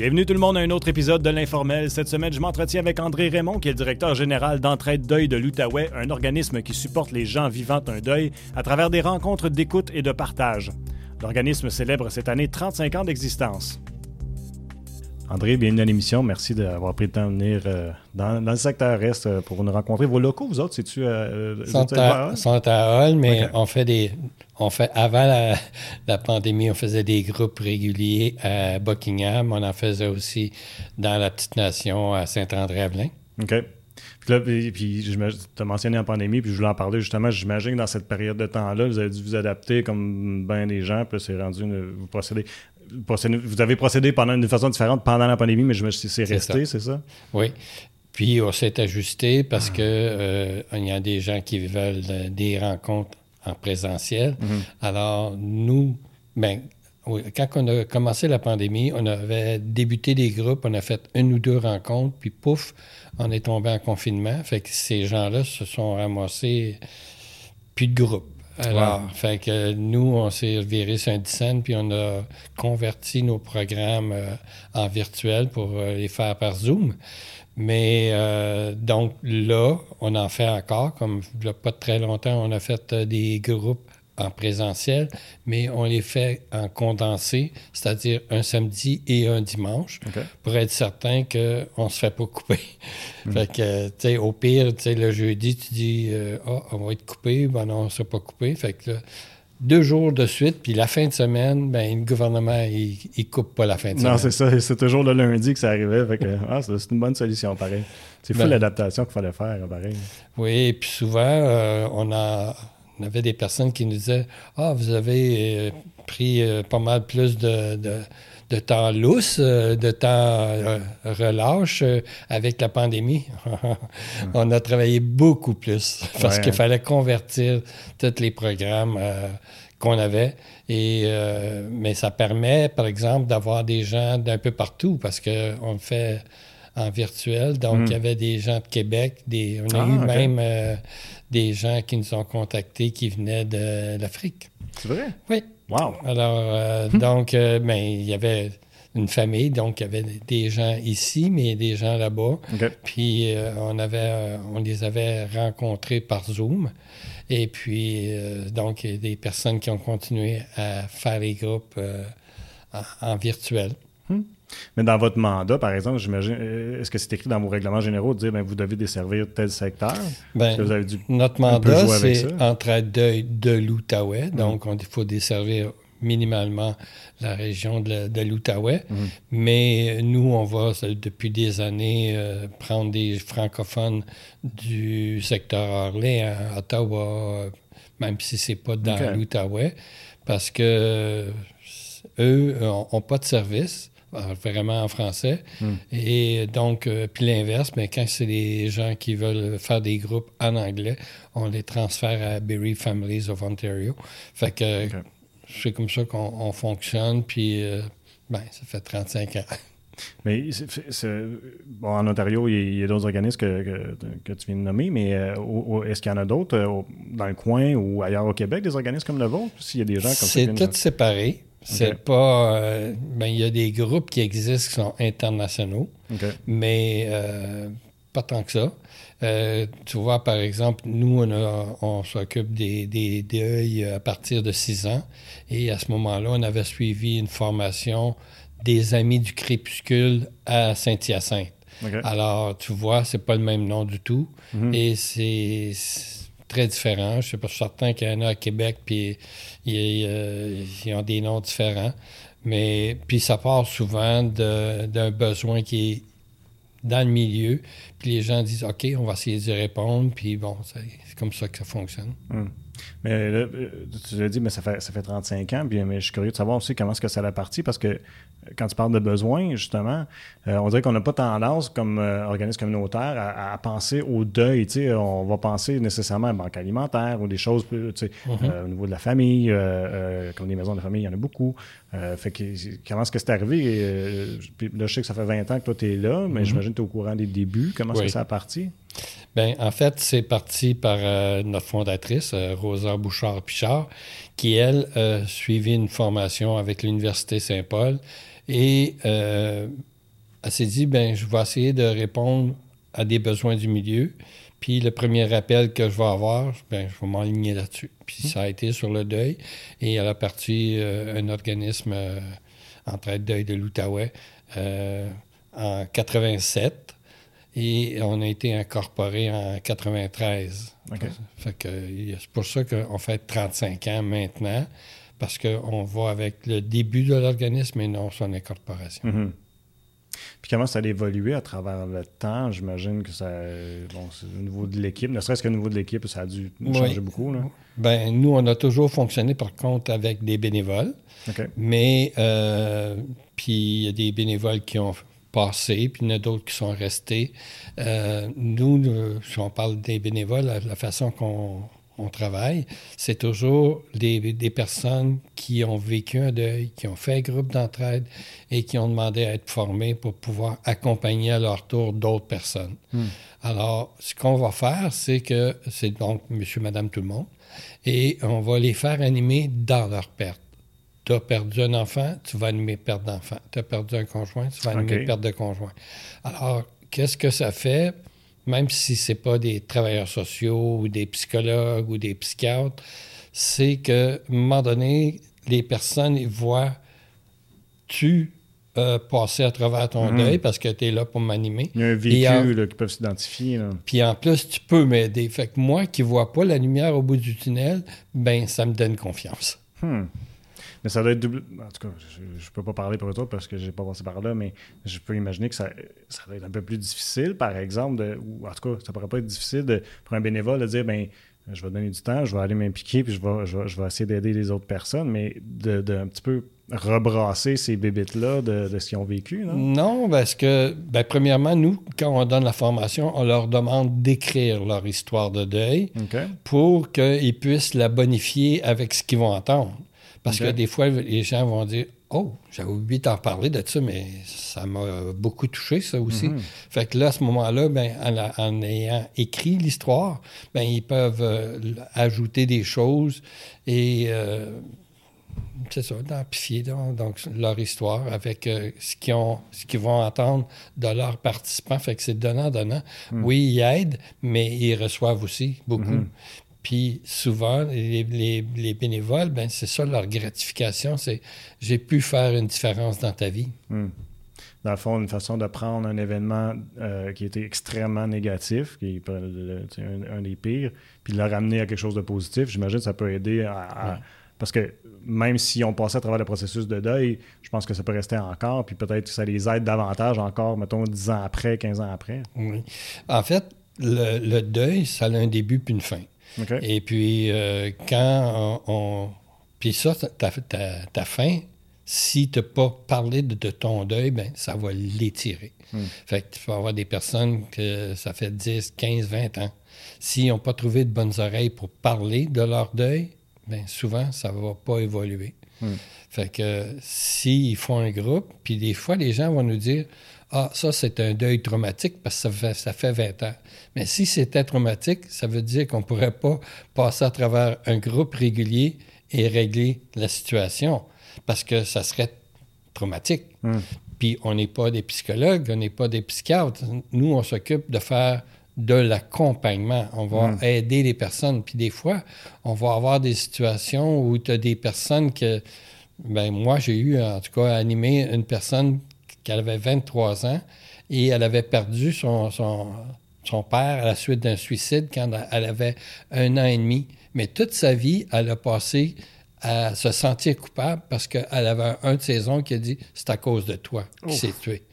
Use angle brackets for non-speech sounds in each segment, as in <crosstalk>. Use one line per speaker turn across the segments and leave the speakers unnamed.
Bienvenue tout le monde à un autre épisode de l'Informel. Cette semaine, je m'entretiens avec André Raymond, qui est le directeur général d'Entraide Deuil de l'Outaouais, un organisme qui supporte les gens vivant un deuil à travers des rencontres d'écoute et de partage. L'organisme célèbre cette année 35 ans d'existence. André, bienvenue à l'émission. Merci d'avoir pris le temps de venir euh, dans, le secteur Est euh, pour nous rencontrer. Vos locaux, vous autres, c'est-tu...
Euh, sont, à, sont à Hall, mais on fait des... On fait, avant la, pandémie, on faisait des groupes réguliers à Buckingham. On en faisait aussi dans la petite nation à Saint-André-Avelin.
OK. Puis là, puis, tu as mentionné en pandémie, puis je voulais en parler justement. J'imagine que dans cette période de temps-là, vous avez dû vous adapter comme bien des gens, puis c'est rendu, vous procédez vous avez procédé pendant une façon différente pendant la pandémie, mais je me c'est resté, c'est ça?
Oui. Puis on s'est ajusté parce qu'il que euh, y a des gens qui veulent euh, des rencontres en présentiel. Mhm. Alors nous, ben, quand on a commencé la pandémie, on avait débuté des groupes, on a fait une ou deux rencontres, puis pouf, on est tombé en confinement. Fait que ces gens-là se sont ramassés plus de groupe. Alors, fait que nous, on s'est viré Saint-Dicenne, puis on a converti nos programmes euh, en virtuel pour euh, les faire par Zoom. Mais euh, donc là, on en fait encore, comme il n'y a pas très longtemps, on a fait des groupes en présentiel, mais on les fait en condensé, c'est-à-dire un samedi et un dimanche, pour être certain qu'on ne se fait pas couper. <laughs> Hmm. Fait que, tu sais, au pire, tu sais, le jeudi, tu dis, oh, on va être coupé, ben non, on ne sera pas coupé. Fait que deux jours de suite, puis la fin de semaine, ben, le gouvernement, il, ne coupe pas la fin de semaine.
Non, c'est ça. C'est toujours le lundi que ça arrivait. Fait que, ah, c'est une bonne solution, pareil. C'est fou ben l'adaptation qu'il fallait faire, pareil.
Oui, puis souvent, euh, on a on avait des personnes qui nous disaient Ah, vous avez euh, pris euh, pas mal plus de, de, temps lousse, euh, de temps relâche avec la pandémie. <laughs> on a travaillé beaucoup plus <laughs> parce qu'il fallait convertir tous les programmes qu'on avait. Et, mais ça permet, par exemple, d'avoir des gens d'un peu partout parce qu'on fait en virtuel. Donc, hmm. il y avait des gens de Québec, des, on a ah, eu même des gens qui nous ont contactés qui venaient de l'Afrique.
C'est vrai?
Oui.
Wow.
Alors, euh, hmm. donc, euh, ben, il y avait une famille, donc il y avait des gens ici, mais des gens là-bas. Puis euh, on avait, on les avait rencontrés par Zoom. Et puis, donc, il y a des personnes qui ont continué à faire les groupes en, virtuel.
Mais dans votre mandat, par exemple, j'imagine, euh, est-ce que c'est écrit dans vos règlements généraux de dire ben, vous devez desservir tel secteur?
Ben, notre mandat, c'est entraide de, l'Outaouais. Mm. Donc, il faut desservir minimalement la région de, l'Outaouais. Mm. Mais nous, on va, depuis des années, euh, prendre des francophones du secteur Orléans, à Ottawa, même si c'est pas dans l'Outaouais, parce que eux n'ont pas de service. Euh, vraiment en français. Hmm. Et donc, euh, puis l'inverse, mais quand c'est des gens qui veulent faire des groupes en anglais, on les transfère à Berry Families of Ontario. Fait que c'est comme ça qu'on fonctionne, puis euh, ben, ça fait 35 ans.
Mais bon, en Ontario, il y a, d'autres organismes que, que, tu viens de nommer, mais est-ce qu'il y en a d'autres dans le coin ou ailleurs au Québec, des organismes comme le vôtre? S'il y a des gens comme
C'est tout séparé. C'est pas. Euh, ben, il y a des groupes qui existent qui sont internationaux, mais euh, pas tant que ça. Euh, tu vois, par exemple, nous, on, on s'occupe des, des, deuils à partir de 6 ans. Et à ce moment-là, on avait suivi une formation des Amis du Crépuscule à Saint-Hyacinthe. Alors, tu vois, c'est pas le même nom du tout. Mhm. Et c'est très différent. Je suis pas certain qu'il y en a à Québec, puis ils, ont des noms différents. Mais puis ça part souvent d'un besoin qui est dans le milieu, puis les gens disent OK, on va essayer d'y répondre, puis bon, c'est comme ça que ça fonctionne.
Hmm. Mais là, euh, tu l'as dit, mais ça fait, ça fait 35 ans, puis mais je suis curieux de savoir aussi comment est-ce que ça a parti, parce que quand tu parles de besoins, justement, euh, on dirait qu'on n'a pas tendance, comme euh, organisme communautaire, à, penser au deuil. On va penser nécessairement à banque alimentaire ou des choses plus, mm-hmm. au niveau de la famille, comme des maisons de famille, il y en a beaucoup. fait que, comment est-ce que c'est arrivé? là, je sais que ça fait 20 ans que toi, tu es là, mais mm-hmm. j'imagine que tu es au courant des débuts. Comment est-ce que ça a parti?
Bien, en fait, c'est parti par notre fondatrice, Rosa Bouchard-Pichard, qui, elle, a suivi une formation avec l'Université Saint-Paul et euh, elle s'est dit, ben je vais essayer de répondre à des besoins du milieu. Puis le premier appel que je vais avoir, ben, je vais m'aligner là-dessus. Puis ça a été sur le deuil. Et elle a parti euh, un organisme euh, en traite deuil de l'Outaouais euh, en 87. Et on a été incorporé en 93. Fait que, c'est pour ça qu'on fait 35 ans maintenant, parce qu'on va avec le début de l'organisme et non son incorporation.
Mm-hmm. Puis comment ça a évolué à travers le temps? J'imagine que ça. Bon, au niveau de l'équipe, ne serait-ce qu'au niveau de l'équipe, ça a dû changer beaucoup. Là.
Ben, nous, on a toujours fonctionné, par contre, avec des bénévoles. Mais, euh, puis il y a des bénévoles qui ont passé, puis il y en a d'autres qui sont restés. Euh, nous, si on parle des bénévoles, la façon qu'on on travaille, c'est toujours des, personnes qui ont vécu un deuil, qui ont fait un groupe d'entraide et qui ont demandé à être formées pour pouvoir accompagner à leur tour d'autres personnes. Hmm. Alors, ce qu'on va faire, c'est que c'est donc monsieur, madame, tout le monde, et on va les faire animer dans leur perte. Tu as perdu un enfant, tu vas animer perte d'enfant. Tu as perdu un conjoint, tu vas animer perte de conjoint. Alors, qu'est-ce que ça fait? même si ce n'est pas des travailleurs sociaux ou des psychologues ou des psychiatres, c'est qu'à un moment donné, les personnes ils voient tu euh, passer à travers ton mhm. deuil parce que tu es là pour m'animer.
Il y a un véhicule qui peuvent s'identifier.
Puis en plus, tu peux m'aider. Fait que moi qui ne vois pas la lumière au bout du tunnel, ben ça me donne confiance.
Hmm. Mais ça doit être double. En tout cas, je ne peux pas parler pour toi parce que je n'ai pas passé par là, mais je peux imaginer que ça, ça doit être un peu plus difficile, par exemple, de, ou en tout cas, ça pourrait pas être difficile de, pour un bénévole de dire ben je vais donner du temps, je vais aller m'impliquer, puis je vais, je vais, essayer d'aider les autres personnes, mais de, un petit peu rebrasser ces bébites-là de, de, ce qu'ils ont vécu, non?
Non, parce que, ben, premièrement, nous, quand on donne la formation, on leur demande d'écrire leur histoire de deuil pour qu'ils puissent la bonifier avec ce qu'ils vont entendre. Parce que des fois, les gens vont dire Oh, j'avais oublié d'en parler de ça, mais ça m'a beaucoup touché, ça aussi. Mhm. Fait que là, à ce moment-là, ben, en, ayant écrit l'histoire, ben, ils peuvent euh, ajouter des choses et, euh, c'est ça, d'amplifier donc, leur histoire avec euh, ce qu'ils ce qu'ils vont entendre de leurs participants. Fait que c'est donnant-donnant. Mhm. Oui, ils aident, mais ils reçoivent aussi beaucoup. Mhm. Puis souvent, les, bénévoles, ben, c'est ça leur gratification, c'est j'ai pu faire une différence dans ta vie.
Hmm. Dans le fond, une façon de prendre un événement euh, qui était extrêmement négatif, qui est un, des pires, puis de le ramener à quelque chose de positif, j'imagine que ça peut aider à. Parce que même si on passait à travers le processus de deuil, je pense que ça peut rester encore, puis peut-être que ça les aide davantage encore, mettons, 10 ans après, 15 ans après.
Oui. En fait, le, le deuil, ça a un début puis une fin. Et puis, euh, quand on, Puis ça, ta, ta, fin, si tu n'as pas parlé de, ton deuil, ben, ça va l'étirer. Hmm. Fait que tu vas avoir des personnes que ça fait 10, 15, 20 ans. S'ils n'ont pas trouvé de bonnes oreilles pour parler de leur deuil, ben, souvent, ça ne va pas évoluer. Hmm. Fait que s'ils font un groupe, puis des fois, les gens vont nous dire ah, ça, c'est un deuil traumatique parce que ça fait, ça fait 20 ans. Mais si c'était traumatique, ça veut dire qu'on ne pourrait pas passer à travers un groupe régulier et régler la situation parce que ça serait traumatique. Hmm. Puis on n'est pas des psychologues, on n'est pas des psychiatres. Nous, on s'occupe de faire de l'accompagnement. On va hmm. aider les personnes. Puis des fois, on va avoir des situations où tu as des personnes que... Ben moi, j'ai eu, en tout cas, animé une personne qu'elle avait 23 ans et elle avait perdu son, son, père à la suite d'un suicide quand elle avait un an et demi. Mais toute sa vie, elle a passé à se sentir coupable parce qu'elle avait un de ses oncles qui a dit c'est à cause de toi qui s'est tué.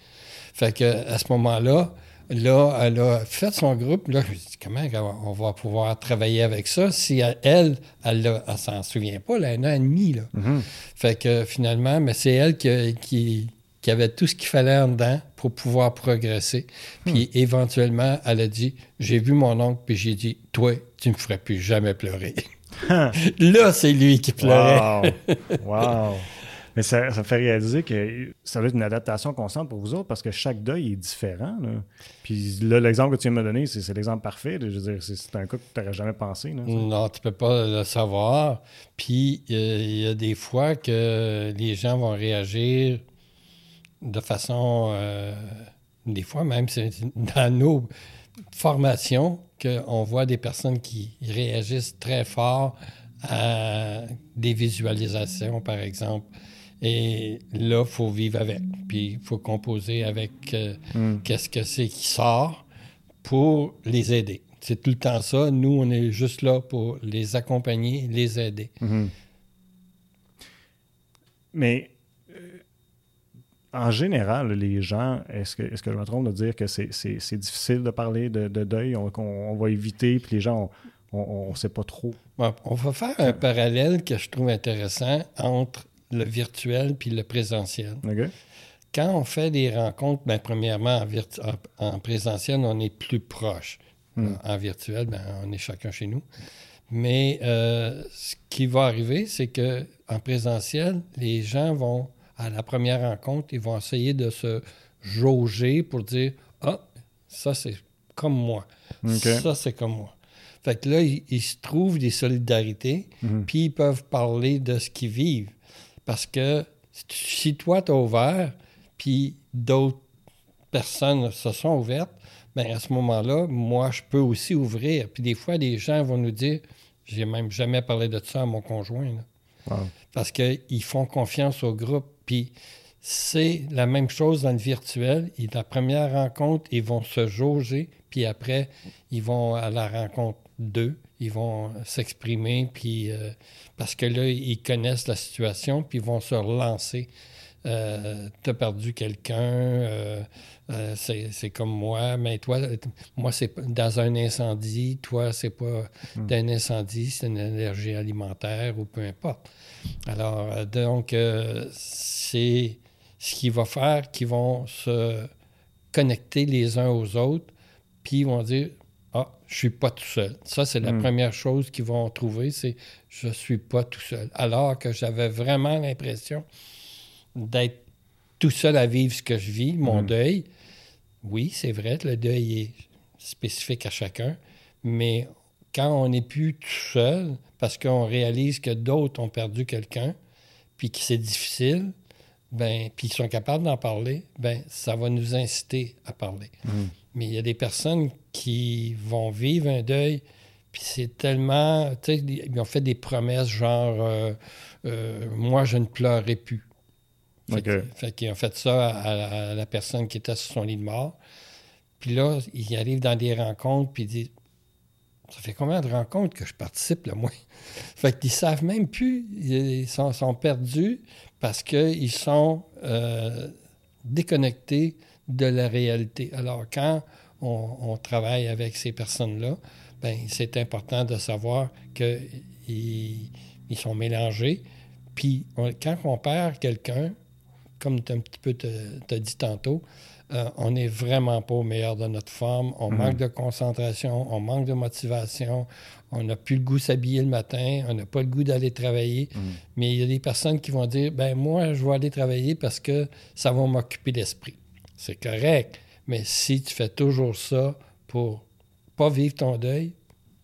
Fait que à ce moment-là, là, elle a fait son groupe. Là, je me dit comment on va pouvoir travailler avec ça si elle, elle, elle, s'en souvient pas, elle a un an et demi. Là. Mm-hmm. Fait que finalement, mais c'est elle qui, qui avait tout ce qu'il fallait en dedans pour pouvoir progresser. Puis hmm. éventuellement, elle a dit J'ai vu mon oncle, puis j'ai dit Toi, tu ne me ferais plus jamais pleurer. <laughs> Là, c'est lui qui pleurait. <laughs>
wow. Mais ça, ça, fait réaliser que ça doit être une adaptation constante pour vous autres parce que chaque deuil est différent. Puis là, l'exemple que tu viens de me donner, c'est l'exemple parfait. Je veux dire, c'est un cas que tu n'aurais jamais pensé.
non, tu ne peux pas le savoir. Puis il y a des fois que les gens vont réagir de façon, euh, des fois même, c'est dans nos formations qu'on voit des personnes qui réagissent très fort à des visualisations, par exemple. Et là, il faut vivre avec. Puis il faut composer avec euh,
Hmm.
qu'est-ce que c'est qui sort pour les aider. C'est tout le temps ça. Nous, on est juste là pour les accompagner, les aider.
Mhm. Mais en général, les gens, est-ce que, est que je me trompe de dire que c'est difficile de parler de, de deuil, on, va éviter, puis les gens, on ne sait pas trop?
Bon, on va faire un parallèle que je trouve intéressant entre le virtuel puis le présentiel. Quand on fait des rencontres, ben, premièrement, en- en présentiel, on est plus proche.
Hmm.
En virtuel, ben, on est chacun chez nous. Mais euh, ce qui va arriver, c'est que en présentiel, les gens vont, à la première rencontre, ils vont essayer de se jauger pour dire Ah, ça, c'est comme moi. Ça, c'est comme moi. Fait que là, ils, ils se trouvent des solidarités,
Mhm.
puis ils peuvent parler de ce qu'ils vivent. Parce que si toi, tu ouvert, puis d'autres personnes se sont ouvertes, bien, à ce moment-là, moi, je peux aussi ouvrir. Puis des fois, des gens vont nous dire, j'ai même jamais parlé de ça à mon conjoint, là.
Wow.
parce qu'ils font confiance au groupe. Puis c'est la même chose dans le virtuel. La première rencontre, ils vont se jauger, puis après, ils vont à la rencontre 2, ils vont s'exprimer, puis euh, parce que là, ils connaissent la situation, puis ils vont se relancer. Euh, T'as perdu quelqu'un, euh, euh, c'est comme moi, mais toi, moi, c'est dans un incendie, toi, c'est pas d'un incendie, c'est une énergie alimentaire ou peu importe. Alors, euh, donc, euh, c'est ce qui va faire qu'ils vont se connecter les uns aux autres, puis ils vont dire Ah, je suis pas tout seul. Ça, c'est la
Mm.
première chose qu'ils vont trouver c'est je suis pas tout seul. Alors que j'avais vraiment l'impression d'être tout seul à vivre ce que je vis, mon
Mm.
deuil. Oui, c'est vrai, le deuil est spécifique à chacun, mais quand on n'est plus tout seul, parce qu'on réalise que d'autres ont perdu quelqu'un, puis que c'est difficile, ben, puis ils sont capables d'en parler, ben, ça va nous inciter à parler.
Mhm.
Mais il y a des personnes qui vont vivre un deuil, puis c'est tellement. Ils ont fait des promesses genre euh, euh, Moi, je ne pleurerai plus. Fait, qu'ils ont fait ça à, à la personne qui était sur son lit de mort. Puis là, ils arrivent dans des rencontres, puis ils disent Ça fait combien de rencontres que je participe, là, moi <laughs> Fait qu'ils savent même plus. Ils sont, sont perdus parce qu'ils sont euh, déconnectés de la réalité. Alors, quand on, on travaille avec ces personnes-là, ben, c'est important de savoir qu'ils ils sont mélangés. Puis, on- quand on perd quelqu'un, comme tu un petit peu t'as dit tantôt, euh, on n'est vraiment pas au meilleur de notre forme. On
Mhm.
manque de concentration, on manque de motivation, on n'a plus le goût de s'habiller le matin, on n'a pas le goût d'aller travailler.
Mhm.
Mais il y a des personnes qui vont dire ben moi, je vais aller travailler parce que ça va m'occuper l'esprit. C'est correct. Mais si tu fais toujours ça pour pas vivre ton deuil,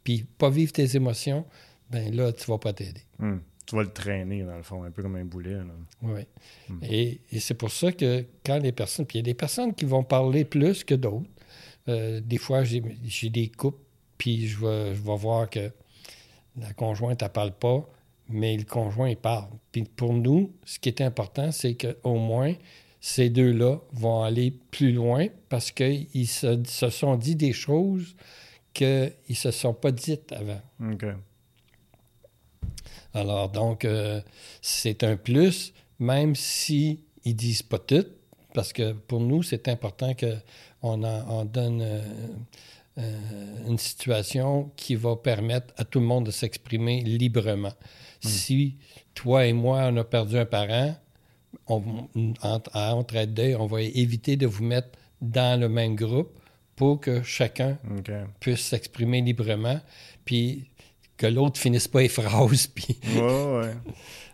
puis pas vivre tes émotions, ben là, tu vas pas t'aider.
Hmm. Tu vas le traîner, dans le fond, un peu comme un boulet. là.
Oui.
Mm.
Et, et c'est pour ça que quand les personnes. Puis il y a des personnes qui vont parler plus que d'autres. Euh, des fois, j'ai des couples, puis je vais, je vais voir que la conjointe, elle parle pas, mais le conjoint, il parle. Puis pour nous, ce qui est important, c'est qu'au moins, ces deux-là vont aller plus loin parce qu'ils se, se sont dit des choses qu'ils ne se sont pas dites avant.
OK.
Alors, donc, euh, c'est un plus, même si ils disent pas tout, parce que pour nous, c'est important qu'on on donne euh, euh, une situation qui va permettre à tout le monde de s'exprimer librement. Si toi et moi, on a perdu un parent, on, entre, à Entraide on va éviter de vous mettre dans le même groupe pour que chacun puisse s'exprimer librement, puis que l'autre finisse pas les phrases, <laughs> puis
Ouais, ouais.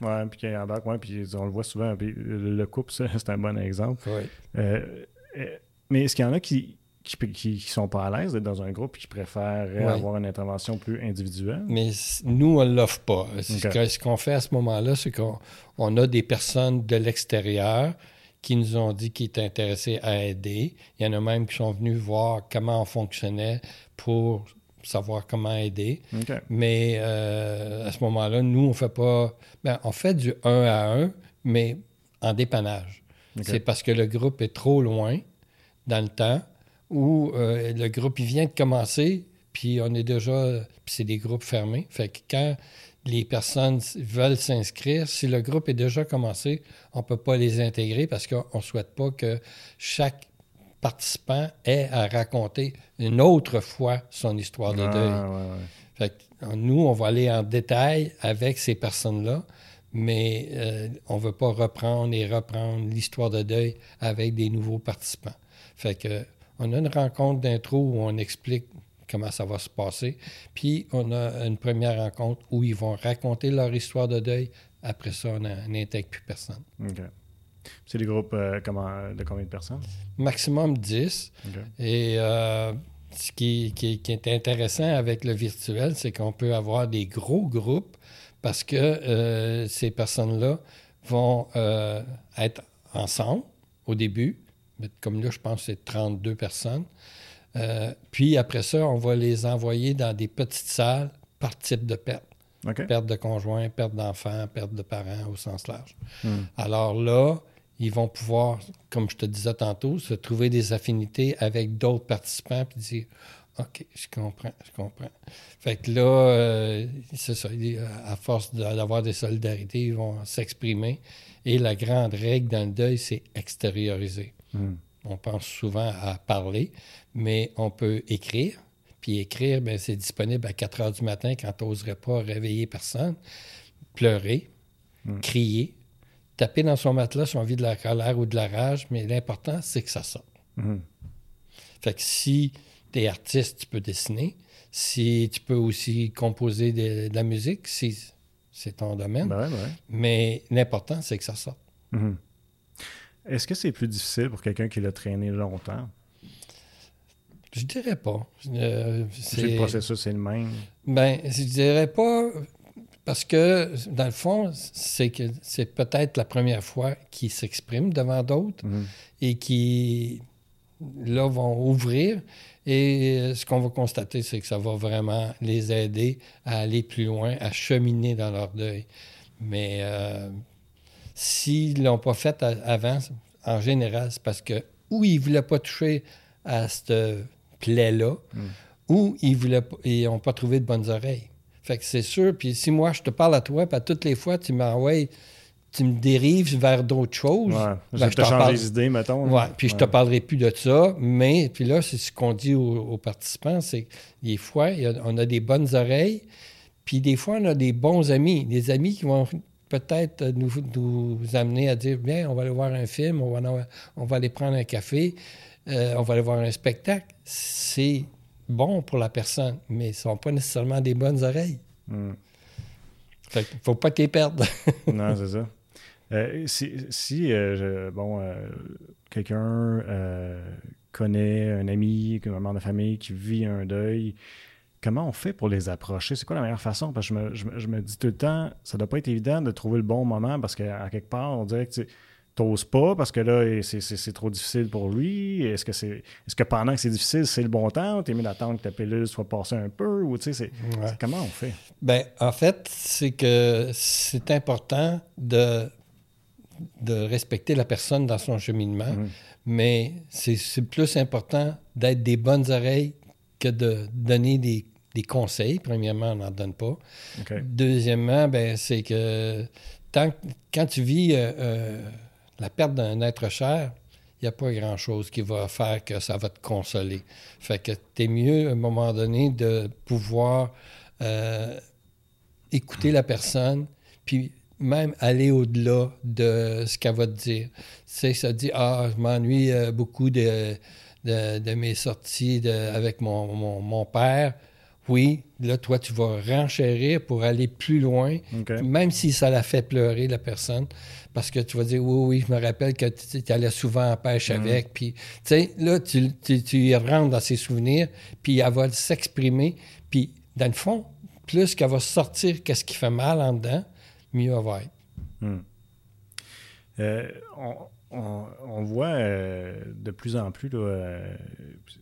Ouais, puis qu'il embarque, ouais, puis on le voit souvent. Puis le le couple, <laughs> c'est un bon exemple.
Ouais.
Euh, euh, mais est-ce qu'il y en a qui qui, sont pas à l'aise d'être dans un groupe et qui préfèrent
Ouais.
avoir une intervention plus individuelle?
Mais nous, on ne l'offre pas. Ce qu'on fait à ce moment-là, c'est qu'on on a des personnes de l'extérieur qui nous ont dit qu'ils étaient intéressés à aider. Il y en a même qui sont venus voir comment on fonctionnait pour savoir comment aider. Mais euh, à ce moment-là, nous, on fait pas... Ben, on fait du 1 à 1, mais en dépannage. C'est parce que le groupe est trop loin dans le temps ou euh, le groupe, il vient de commencer, puis on est déjà... Puis c'est des groupes fermés. Fait que quand les personnes veulent s'inscrire, si le groupe est déjà commencé, on ne peut pas les intégrer parce qu'on ne souhaite pas que chaque participant ait à raconter une autre fois son histoire de ah, deuil. nous, on va aller en détail avec ces personnes-là, mais euh, on ne veut pas reprendre et reprendre l'histoire de deuil avec des nouveaux participants. Fait que on a une rencontre d'intro où on explique comment ça va se passer. Puis on a une première rencontre où ils vont raconter leur histoire de deuil. Après ça, on n'intègre plus personne.
C'est des groupes euh, comment, de combien de personnes?
Maximum 10. Et euh, ce qui, qui, est intéressant avec le virtuel, c'est qu'on peut avoir des gros groupes parce que euh, ces personnes-là vont être ensemble au début. Comme là, je pense que c'est 32 personnes. puis après ça, on va les envoyer dans des petites salles par type de perte. Perte de conjoint, perte d'enfants, perte de parents au sens large. Hmm. Alors là, ils vont pouvoir, comme je te disais tantôt, se trouver des affinités avec d'autres participants puis dire OK, je comprends, je comprends. Fait que là, euh, c'est ça, à force d'avoir des solidarités, ils vont s'exprimer. Et la grande règle dans le deuil, c'est extérioriser. Hmm. On pense souvent à parler, mais on peut écrire, puis écrire, ben, c'est disponible à 4 heures du matin quand tu n'oserais pas réveiller personne. Pleurer, hmm. crier, taper dans son matelas si on vit de la colère ou de la rage, mais l'important, c'est que ça sorte. Hmm. Fait que si tu es artiste, tu peux dessiner. Si tu peux aussi composer de, la musique, si c'est ton domaine.
Ben
mais l'important, c'est que ça sorte.
Hmm. Est-ce que c'est plus difficile pour quelqu'un qui l'a traîné longtemps?
Je dirais pas.
Euh, c'est le processus c'est le même.
Ben, je dirais pas parce que dans le fond, c'est que c'est peut-être la première fois qu'ils s'expriment devant d'autres mhm. et qui là vont ouvrir. Et ce qu'on va constater, c'est que ça va vraiment les aider à aller plus loin, à cheminer dans leur deuil. Mais euh, s'ils ne l'ont pas fait avant, en général, c'est parce que ou ils ne voulaient pas toucher à cette plaie-là, mm. ou ils n'ont pas trouvé de bonnes oreilles. Fait que c'est sûr, puis si moi je te parle à toi, puis toutes les fois tu m'envoies, tu me dérives vers d'autres choses.
Ouais, ben, je te change les idées, mettons.
Ouais, puis je te parlerai plus de ça, mais puis là, c'est ce qu'on dit aux, participants, c'est que des fois, on a des bonnes oreilles, puis des fois, on a des bons amis, des amis qui vont peut-être nous, nous amener à dire, bien, on va aller voir un film, on va, on va aller prendre un café. Euh, on va aller voir un spectacle, c'est bon pour la personne, mais ce ne sont pas nécessairement des bonnes oreilles. Hmm. Fait qu'il faut pas qu'ils perdre. <laughs>
non, c'est ça. Euh, si, euh, bon, quelqu'un connaît un ami, un membre de famille qui vit un deuil, comment on fait pour les approcher? C'est quoi la meilleure façon? Parce que je me, je me dis tout le temps, ça ne doit pas être évident de trouver le bon moment parce qu'à quelque part, on dirait que t'oses pas parce que là, c'est trop difficile pour lui? Est-ce que c'est est-ce que pendant que c'est difficile, c'est le bon temps? T'es mis d'attendre que ta pilule soit passée un peu? Ou tu sais, comment on fait?
Ben, en fait, c'est que c'est important de, de respecter la personne dans son cheminement, mhm. mais c'est plus important d'être des bonnes oreilles que de donner des, conseils. Premièrement, on n'en donne pas. Deuxièmement, ben, c'est que tant, quand tu vis euh, euh, la perte d'un être cher, il n'y a pas grand-chose qui va faire que ça va te consoler. Fait que tu es mieux, à un moment donné, de pouvoir euh, écouter la personne, puis même aller au-delà de ce qu'elle va te dire. Tu sais, ça dit, ah, je m'ennuie euh, beaucoup de, mes sorties avec mon, père. Oui, là, toi, tu vas renchérir pour aller plus loin, même si ça la fait pleurer, la personne parce que tu vas dire, oui, oui, je me rappelle que tu allais souvent en pêche mm. avec. Puis, tu sais, là, tu, tu, y rentres dans ses souvenirs, puis elle va s'exprimer. Puis, dans le fond, plus qu'elle va sortir qu'est-ce qui fait mal en dedans, mieux elle va être.
Mm. Euh, on, voit euh, de plus en plus, euh,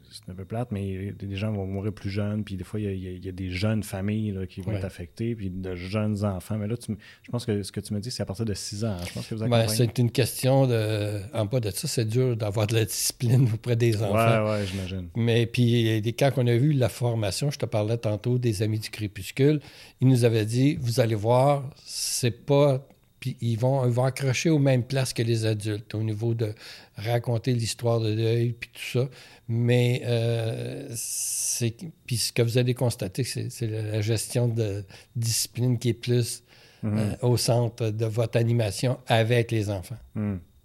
c'est un peu plate, mais des gens vont mourir plus jeunes, puis des fois, il y, a, des jeunes familles qui vont être affectées, puis de jeunes enfants. Mais là, je pense que ce que tu me dis, c'est à partir de 6 ans. Je pense que vous
ben, C'est une question de. En bas de ça, c'est dur d'avoir de la discipline <laughs> auprès des enfants.
Oui, oui, j'imagine.
Mais puis, quand on a vu la formation, je te parlais tantôt des Amis du Crépuscule, ils nous avaient dit vous allez voir, c'est pas puis ils vont, ils vont accrocher aux mêmes places que les adultes au niveau de raconter l'histoire de deuil, puis tout ça. Mais euh, c'est. Puis ce que vous allez constater, c'est la gestion de discipline qui est plus mhm. euh, au centre de votre animation avec les enfants.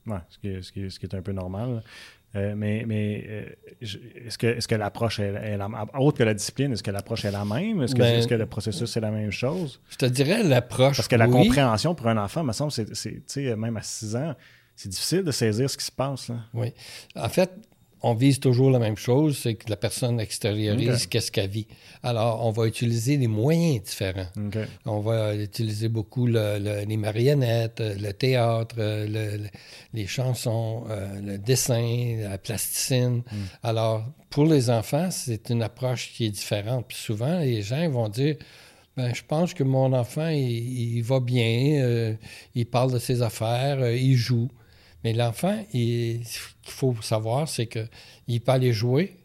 Oui, ce, qui est, ce, qui est, un peu normal. Euh, mais mais euh, est-ce que, est que l'approche est, la même? Autre que la discipline, est-ce que l'approche est la même? Est-ce que, ben, que, le processus est la même chose?
Je te dirais l'approche.
Parce que la compréhension pour un enfant, me semble, c'est, même à 6 ans, c'est difficile de saisir ce qui se passe.
Oui. En fait, on vise toujours la même chose, c'est que la personne extériorise qu'est-ce qu'elle vit. Alors, on va utiliser des moyens différents. On va utiliser beaucoup les marionnettes, le théâtre, les chansons, euh, le dessin, la plasticine. Mm. Alors, pour les enfants, c'est une approche qui est différente. Puis souvent, les gens vont dire... Ben, je pense que mon enfant, il, va bien, euh, il parle de ses affaires, euh, il joue. Mais l'enfant, ce qu'il faut savoir, c'est qu'il peut aller jouer,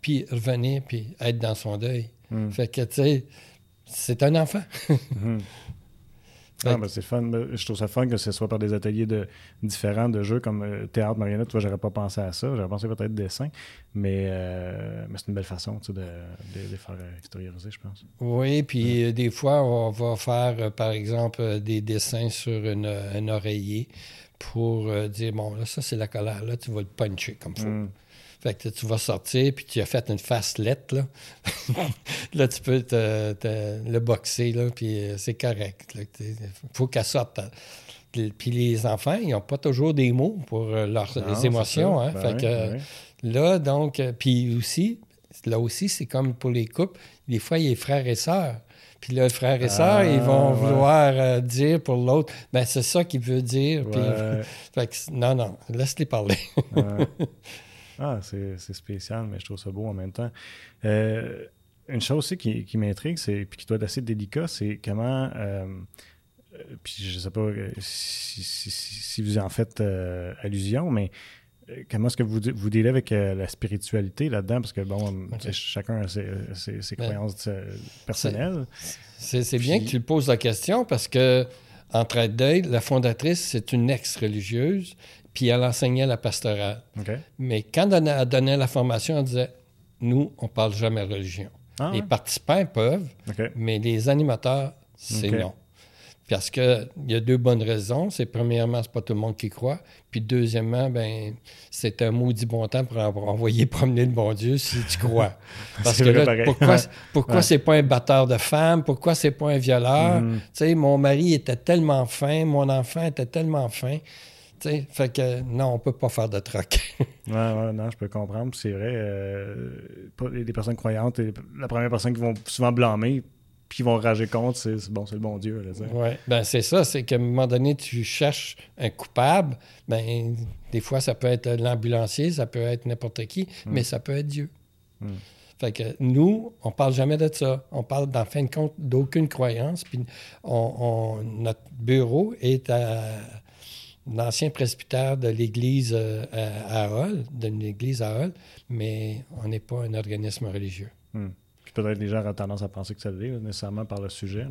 puis revenir, puis être dans son deuil. Hmm. Fait que, tu sais, c'est un enfant.
Hmm. <laughs> Ah, ben, c'est fun. Je trouve ça fun que ce soit par des ateliers de, différents de jeux comme euh, théâtre, marionnette. Tu vois, j'aurais pas pensé à ça. J'aurais pensé peut-être dessin. Mais, euh, mais c'est une belle façon de, de, les faire extérioriser, je pense.
Oui, puis euh, des fois, on va faire, par exemple, des dessins sur une, un oreiller pour euh, dire bon, là, ça, c'est la colère, là, tu vas le puncher comme ça. Mm. Fait que tu vas sortir, puis tu as fait une facelette, là. <laughs> là, tu peux te, le boxer, là, puis euh, c'est correct. Il faut qu'elle sorte. Puis les enfants, ils n'ont pas toujours des mots pour euh, leurs émotions. Hein? Ben fait que là, donc, puis aussi, là aussi, c'est comme pour les couples, des fois, il y a frères et sœurs. Puis là, le frère et sœur, ils vont ah, vouloir euh, dire pour l'autre, ben c'est ça qu'il veut dire. <laughs> non, non, laisse-les parler. <laughs>
ah, c'est spécial, mais je trouve ça beau en même temps. Euh, une chose aussi qui, qui m'intrigue, c'est puis qui doit être assez délicat, c'est comment. Euh, puis je sais pas si, si, vous en faites allusion, mais comment est-ce que vous, vous dealez avec euh, la spiritualité là-dedans? Parce que, bon, chacun a ses, ben, croyances euh, personnelles.
C'est bien que tu le poses la question parce que, en traite d'œil, la fondatrice, c'est une ex-religieuse, puis elle enseignait la pastorale. Mais quand elle donnait la formation, elle disait Nous, on ne parle jamais religion. Ah, les participants peuvent, mais les animateurs, c'est non. Parce qu'il y a deux bonnes raisons. C'est premièrement, c'est pas tout le monde qui croit. Puis deuxièmement, ben c'est un maudit bon temps pour envoyer <laughs> promener le bon Dieu si tu crois. <laughs> Parce que là, pourquoi, pourquoi c'est pas un batteur de femmes? Pourquoi c'est pas un violeur? Mm. Tu sais, mon mari était tellement fin, mon enfant était tellement fin. sais, fait que non, on peut pas faire de troc. <laughs>
oui, ouais, non, je peux comprendre. C'est vrai, euh, les personnes croyantes, la première personne qui vont souvent blâmer, puis ils vont rager contre, c'est bon, c'est le bon Dieu.
Oui, ben c'est ça, c'est qu'à un moment donné, tu cherches un coupable, ben des fois, ça peut être l'ambulancier, ça peut être n'importe qui, hmm. mais ça peut être Dieu. Hmm. Fait que nous, on parle jamais de ça. On parle, en fin de compte, d'aucune croyance. Puis on, notre bureau est à l'ancien presbytère de l'église euh, à Hall, de l'église à Hall, mais on n'est pas un organisme religieux.
Hmm peut-être les gens ont tendance à penser que ça l'est, nécessairement par le sujet.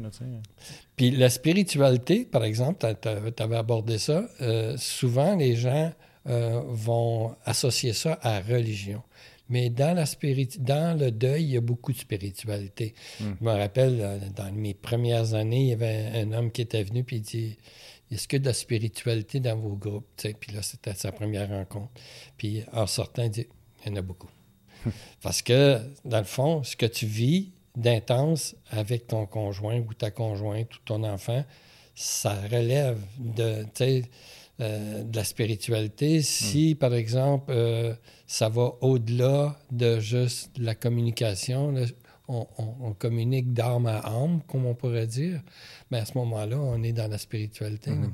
Puis la spiritualité, par exemple, tu avais abordé ça, euh, souvent les gens euh, vont associer ça à religion. Mais dans, la dans le deuil, il y a beaucoup de spiritualité. Hmm. Je me rappelle, euh, dans mes premières années, il y avait un homme qui était venu puis il dit Est-ce que de la spiritualité dans vos groupes Puis là, c'était sa première rencontre. Puis en sortant, il dit Il y en a beaucoup. <laughs> Parce que, dans le fond, ce que tu vis d'intense avec ton conjoint ou ta conjointe ou ton enfant, ça relève de, euh, de la spiritualité. Si, hmm. par exemple, euh, ça va au-delà de juste la communication, on, communique d'âme à âme, comme on pourrait dire, mais à ce moment-là, on est dans la spiritualité.
Hmm.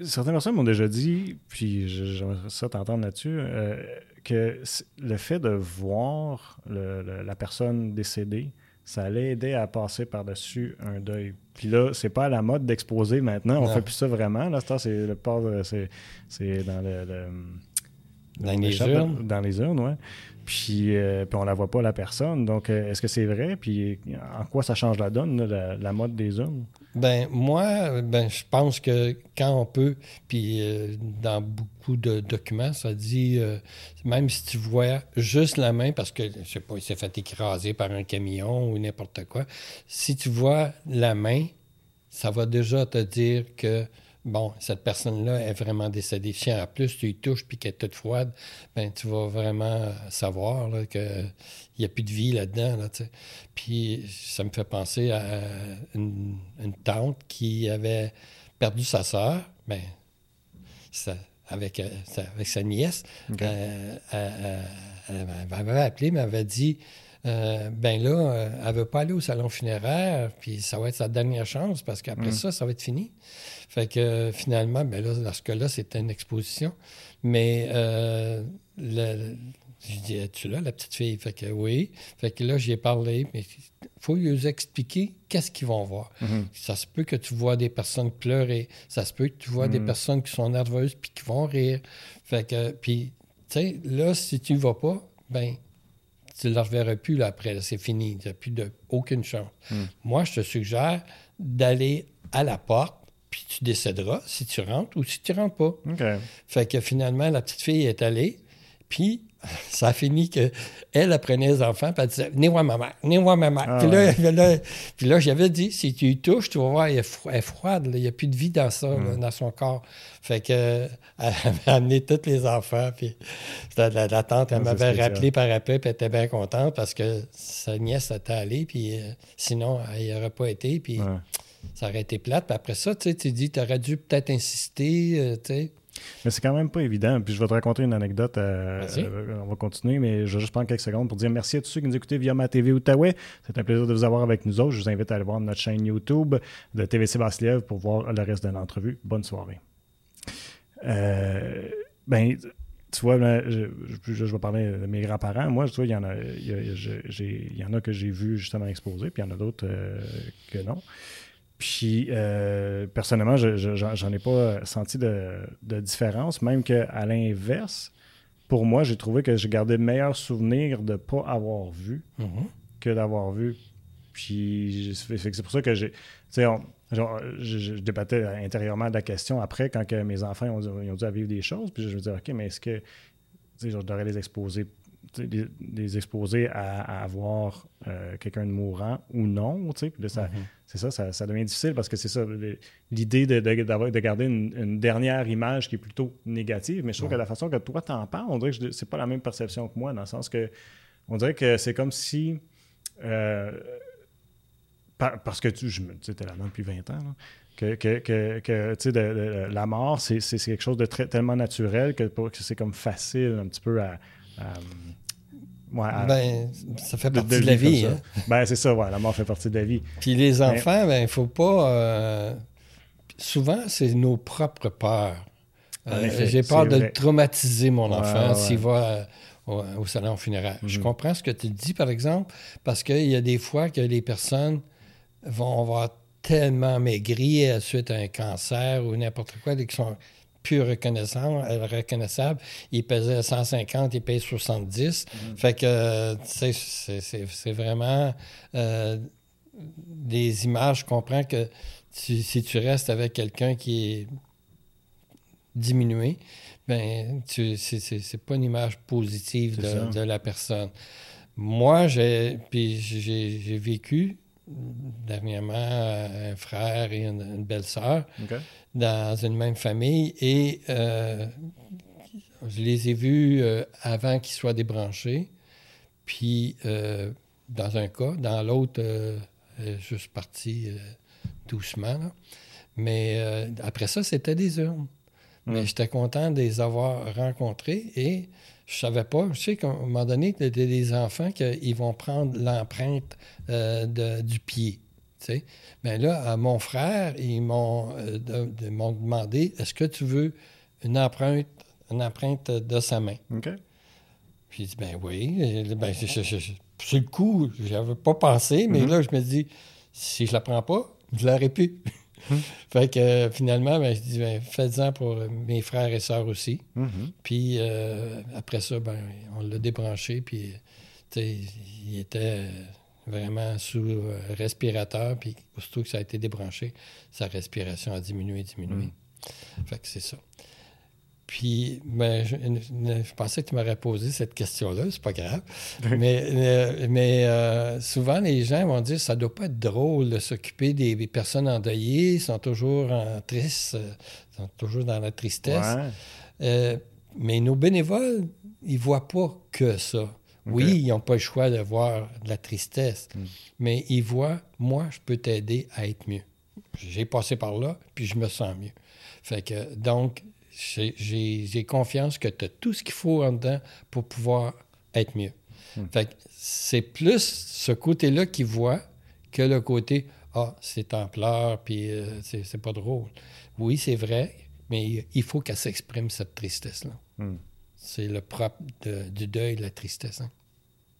certaines personnes m'ont déjà dit, puis j'aimerais ça t'entendre là-dessus, euh, que le fait de voir la personne décédée, ça allait aider à passer par-dessus un deuil. Puis là, c'est pas à la mode d'exposer maintenant. On fait plus ça vraiment. Là, c'est le port, c'est dans le,
dans les urnes.
Dans les urnes, oui. Puis, euh, puis on la voit pas, la personne. Donc, euh, est-ce que c'est vrai? Puis en quoi ça change la donne, la, mode des urnes?
Ben moi, ben, je pense que quand on peut, puis euh, dans beaucoup de documents, ça dit, même si tu vois juste la main, parce que, je sais pas, il s'est fait écraser par un camion ou n'importe quoi, si tu vois la main, ça va déjà te dire que bon, cette personne-là est vraiment décédée. Si en plus tu y touches puis qu'elle est toute froide, ben tu vas vraiment savoir qu'il n'y a plus de vie là-dedans. Là, puis ça me fait penser à une, tante qui avait perdu sa sœur, ben, avec, euh, avec sa nièce. Euh, elle, m'avait appelé, m'avait dit ben là, elle ne veut pas aller au salon funéraire, puis ça va être sa dernière chance parce qu'après mm. ça, ça va être fini. Fait que finalement, ben là, dans ce cas-là, c'était une exposition. Mais euh, le, je dis, es-tu là, la petite fille? Fait que oui. Fait que là, j'y ai parlé, mais il faut lui expliquer qu'est-ce qu'ils vont voir. Mm-hmm. Ça se peut que tu vois des personnes pleurer. Ça se peut que tu vois des mm. personnes qui sont nerveuses puis qui vont rire. Fait que, puis, tu sais, là, si tu ne vas pas, ben tu ne le reverras plus là, après. C'est fini. Tu n'as plus de, aucune chance. Mm. Moi, je te suggère d'aller à la porte puis tu décéderas si tu rentres ou si tu rentres pas. Fait que finalement, la petite fille est allée, puis ça a fini que elle apprenait les enfants, puis elle disait Venez voir ma mère, venez voir ma mère. Ah puis, là, j'avais dit Si tu y touches, tu vas voir, elle est, froide, il n'y a plus de vie dans ça, hmm. dans son corps. Fait que elle avait amené tous les enfants, puis la, la, tante, elle ah, m'avait rappelé par après, puis elle était bien contente parce que sa nièce était allée, puis euh, sinon, elle n'y aurait pas été, puis ça aurait été plate. Puis après ça, tu dis, tu aurais dû peut-être insister, euh, tu sais.
Mais c'est quand même pas évident. Puis je vais te raconter une anecdote. Euh, euh, on va continuer, mais je vais juste prendre quelques secondes pour dire merci à tous ceux qui nous écoutez via ma TV Outaouais. C'est un plaisir de vous avoir avec nous autres. Je vous invite à aller voir notre chaîne YouTube de TVC Basseliev pour voir le reste de l'entrevue. Bonne soirée. ben, tu vois, je, je, vais parler de mes grands-parents. Moi, tu vois, il y en a, il y, en a que j'ai vu justement exposer, puis il y en a d'autres que non. Puis, euh, personnellement, j'en ai pas senti de, différence, même qu'à l'inverse, pour moi, j'ai trouvé que j'ai gardé le meilleur souvenir de ne pas avoir vu mm-hmm. que d'avoir vu. Puis, c'est pour ça que j'ai. Tu sais, je, débattais intérieurement de la question après, quand que mes enfants ont, ont dû vivre des choses. Puis, je me disais, OK, mais est-ce que je devrais les exposer les, exposer à, avoir euh, quelqu'un de mourant ou non. Puis mm-hmm. c'est ça, ça, devient difficile parce que c'est ça, l'idée de, de, garder une, dernière image qui est plutôt négative. Mais je trouve que la façon que toi t'en parles, on dirait que c'est pas la même perception que moi, dans le sens que on dirait que c'est comme si. Euh, parce que tu es là-dedans depuis 20 ans. que, que, que, la mort, c'est quelque chose de très, tellement naturel que, que c'est comme facile un petit peu à,
ben, ça fait partie de, la vie. Hein.
Ben, c'est ça, ouais, la mort fait partie de la vie.
Puis les enfants, ben, il faut pas. Euh, souvent, c'est nos propres peurs. Euh, j'ai peur de traumatiser mon enfant s'il va euh, au, salon funéraire. Je mhm. comprends ce que tu dis, par exemple, parce qu'il y a des fois que les personnes vont avoir tellement maigri suite à un cancer ou n'importe quoi, qui sont plus reconnaissable, euh, reconnaissable. Il pesait 150, il pèse 70. Mm-hmm. Fait que, c'est vraiment euh, des images. Je comprends que si tu restes avec quelqu'un qui est diminué, ben, c'est pas une image positive de, la personne. Moi, j'ai vécu dernièrement un frère et une, belle-sœur dans une même famille et euh, je les ai vus euh, avant qu'ils soient débranchés. Puis, euh, dans un cas, dans l'autre, juste parti doucement. Mais après ça, c'était des urnes. Mais j'étais content de les avoir rencontrés et je savais pas. Je sais qu'à un moment donné, il y a des enfants qui vont prendre l'empreinte du pied. Mais là, à mon frère, ils m'ont euh, de- de- m'ont demandé est-ce que tu veux une empreinte, une empreinte de sa main?
OK.
Puis j'ai dit ben oui. Ben, sur le coup, j'avais pas pensé, mais
Mhm.
là, je me dis si je la prends pas, je l'aurais pu. <laughs> fait que euh, finalement, ben, je dis ben, faites-en pour euh, mes frères et sœurs aussi.
Mhm.
Puis euh, après ça, ben, on l'a débranché, puis il était vraiment sous respirateur, puis aussitôt que ça a été débranché, sa respiration a diminué, diminué. Fait que c'est ça. Puis, ben, je, je pensais que tu m'aurais posé cette question-là, c'est pas grave. mais euh, mais euh, souvent, les gens vont dire ça doit pas être drôle de s'occuper des, des personnes endeuillées, ils sont toujours en triste, euh, ils sont toujours dans la tristesse.
Ouais.
Euh, mais nos bénévoles, ils voient pas que ça. Oui, ils n'ont pas le choix de voir de la tristesse, mais ils voient, moi, je peux t'aider à être mieux. J'ai passé par là, puis je me sens mieux. Fait que, donc, j'ai- confiance que tu as tout ce qu'il faut en dedans pour pouvoir être mieux. Fait que c'est plus ce côté-là qu'ils voient que le côté Ah, c'est en pleurs, puis euh, c'est pas drôle. Oui, c'est vrai, mais il faut qu'elle s'exprime, cette tristesse-là.
Hmm.
C'est le propre de- du deuil, la tristesse. hein.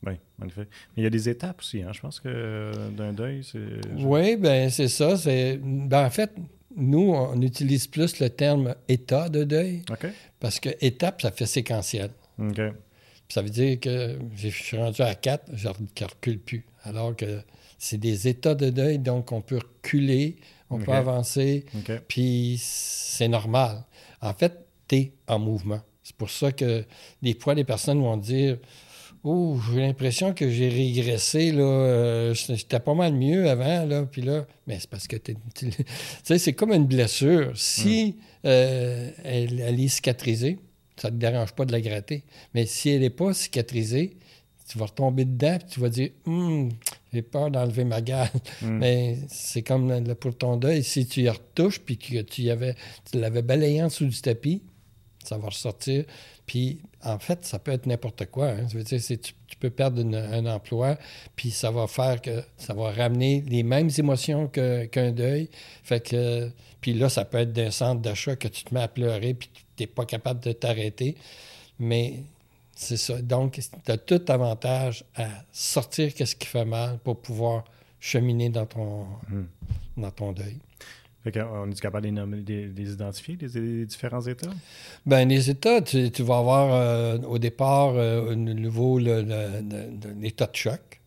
Oui, en effet. Mais il y a des étapes aussi. Hein. Je pense que euh, d'un deuil, c'est.
Oui, ben c'est ça. Ben, en fait, nous, on utilise plus le terme état de deuil parce que étape, ça fait séquentiel. Ça veut dire que je suis rendu à 4, je ne recule plus. Alors que c'est des états de deuil, donc on peut reculer, on peut avancer, puis c'est normal. En fait, tu es en mouvement. C'est pour ça que des fois, les personnes vont dire Oh, j'ai l'impression que j'ai régressé, là. euh, J'étais pas mal mieux avant, là. Puis là, mais c'est parce que t'es- <laughs> tu sais, c'est comme une blessure. Si euh, elle, elle est cicatrisée, ça ne te dérange pas de la gratter. Mais si elle n'est pas cicatrisée, tu vas retomber dedans puis tu vas dire Hum, j'ai peur d'enlever ma gale. <laughs> Mais c'est comme le- pour ton deuil, si tu y retouches puis que tu, y avais, tu l'avais balayé en dessous du tapis, ça va ressortir. Puis, en fait, ça peut être n'importe quoi. hein. Je veux dire, tu, tu peux perdre une- un emploi, puis ça va faire que ça va ramener les mêmes émotions qu'un deuil. Fait que, puis là, ça peut être d'un centre d'achat que tu te mets à pleurer, puis tu n'es pas capable de t'arrêter. Mais c'est ça. Donc, tu as tout avantage à sortir qu'est-ce qui fait mal pour pouvoir cheminer dans ton, dans ton deuil.
Fait qu'on est capable de les, nommer, de les identifier, les, les différents états?
Ben, les états, tu, tu vas avoir euh, au départ euh, au niveau l'état de choc.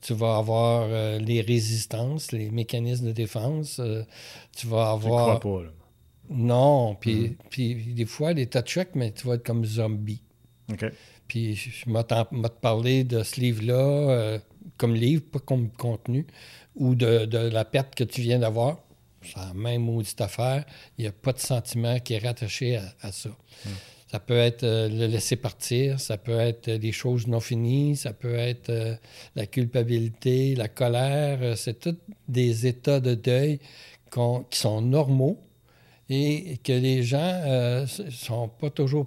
Tu vas avoir euh, les résistances, les mécanismes de défense. euh, tu vas
ne crois
avoir.
pas, là.
Non, puis, puis des fois, l'état de choc, mais tu vas être comme zombie. Puis je m'a te parlé de ce livre-là, comme livre, pas comme contenu, ou de, de la perte que tu viens d'avoir. C'est la même maudite affaire. Il n'y a pas de sentiment qui est rattaché à, ça. Ça peut être euh, le laisser partir, ça peut être euh, des choses non finies, ça peut être euh, la culpabilité, la colère. euh, c'est tous des états de deuil qui sont normaux et que les gens ne sont pas toujours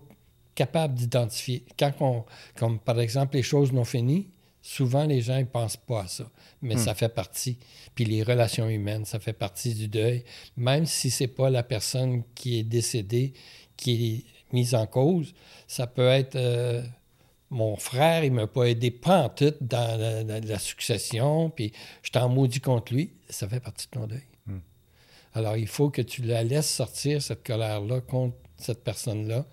capables d'identifier. Quand on, comme par exemple les choses non finies, souvent les gens ne pensent pas à ça, mais ça fait partie. Puis les relations humaines, ça fait partie du deuil, même si c'est pas la personne qui est décédée qui est mise en cause, ça peut être euh, mon frère, il m'a pas aidé pas en tout dans la, la- la succession, puis je t'en maudis contre lui, ça fait partie de ton deuil. Alors, il faut que tu la laisses sortir, cette colère-là, contre cette personne-là.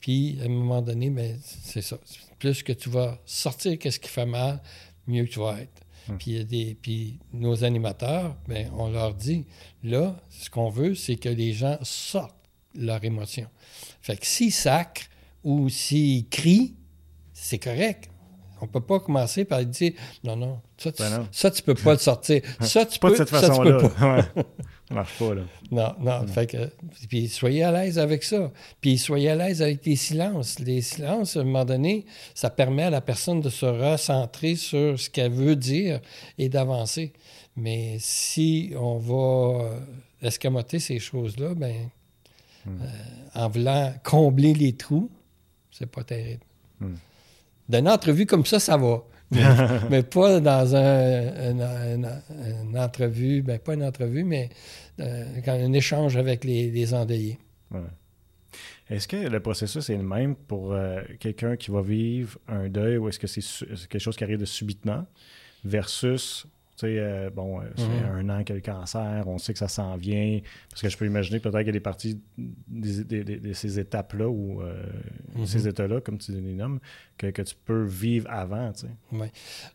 Puis, à un moment donné, ben, c'est ça. Plus que tu vas sortir qu'est-ce qui fait mal, mieux que tu vas être. Puis, y a des, puis nos animateurs, ben, on leur dit, là, ce qu'on veut, c'est que les gens sortent leur émotion. Fait que s'ils sacrent ou s'ils crient, c'est correct. On peut pas commencer par dire non, non, ça, tu,
Ben non.
ça, tu peux pas le sortir. <laughs> Ça, tu
Pas
peux,
de cette façon-là. <laughs> <laughs> Ça marche pas, là.
Non, non. Fait que, puis soyez à l'aise avec ça. Puis soyez à l'aise avec les silences. Les silences, à un moment donné, ça permet à la personne de se recentrer sur ce qu'elle veut dire et d'avancer. Mais si on va euh, escamoter ces choses-là, ben, euh, en voulant combler les trous, c'est pas terrible.
Hmm.
D'une entrevue comme ça, ça va. <laughs> mais, pas dans un, une entrevue, ben pas une entrevue, mais euh, un échange avec les, les endeuillés.
Est-ce que le processus est le même pour euh, quelqu'un qui va vivre un deuil ou est-ce que c'est quelque chose qui arrive de subitement versus tu sais, euh, bon, euh, c'est mhm. un an qu'il y a le cancer, on sait que ça s'en vient. Parce que je peux imaginer peut-être qu'il y a des parties de ces étapes-là ou mhm. ces états-là, comme tu les nommes, que, que, tu peux vivre avant, tu sais.
Oui.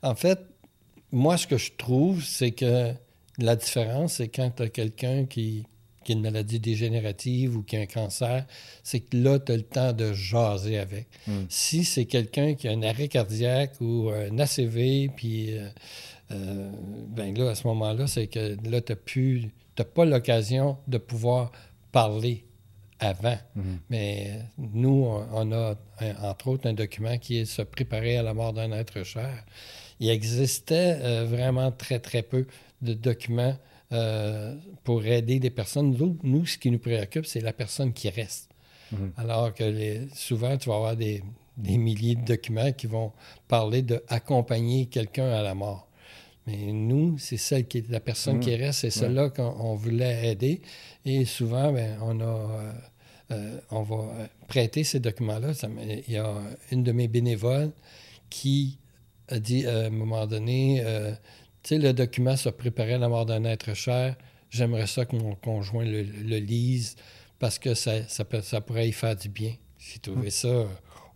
En fait, moi, ce que je trouve, c'est que la différence, c'est quand tu as quelqu'un qui, qui a une maladie dégénérative ou qui a un cancer, c'est que là, tu as le temps de jaser avec. Hmm. Si c'est quelqu'un qui a un arrêt cardiaque ou un ACV, puis euh, euh, ben là, à ce moment-là, c'est que là, tu n'as pas l'occasion de pouvoir parler avant. Hmm. Mais nous, on a, entre autres, un document qui est se préparer à la mort d'un être cher. Il existait euh, vraiment très, très peu de documents euh, pour aider des personnes. Nous, ce qui nous préoccupe, c'est la personne qui reste. Mhm. Alors que souvent, tu vas avoir des, milliers de documents qui vont parler d'accompagner quelqu'un à la mort. Mais nous, c'est celle qui est la personne qui mhm. reste, c'est celle-là qu'on voulait aider. Et souvent, ben, on a. Euh, euh, on va prêter ces documents-là. Il y a une de mes bénévoles qui a dit à un moment donné, tu sais, le document se préparer à la mort d'un être cher. J'aimerais ça que mon conjoint le, lise parce que ça, ça, pourrait y faire du bien. J'ai trouvé hmm. ça.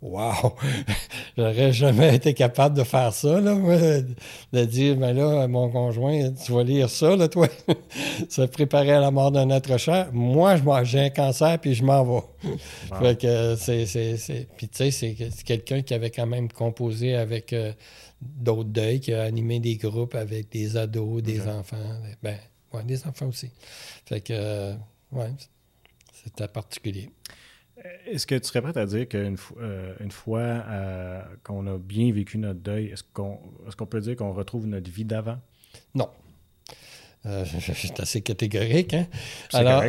Wow! <laughs> J'aurais jamais été capable de faire ça, là, de dire, ben là, mon conjoint, tu vas lire ça, là, toi. <laughs> se préparer à la mort d'un être cher. Moi, j'ai un cancer, puis je m'en vais. fait que c'est. Puis, tu sais, c'est quelqu'un qui avait quand même composé avec euh, d'autres deuils, qui a animé des groupes avec des ados, des enfants. Ben, ouais, des enfants aussi. Fait que, euh, ouais, c'était particulier.
Est-ce que tu serais prêt à dire qu'une euh, une fois euh, qu'on a bien vécu notre deuil, est-ce qu'on est peut dire qu'on retrouve notre vie d'avant?
Non. Euh, <laughs> c'est assez catégorique. Hein? Alors,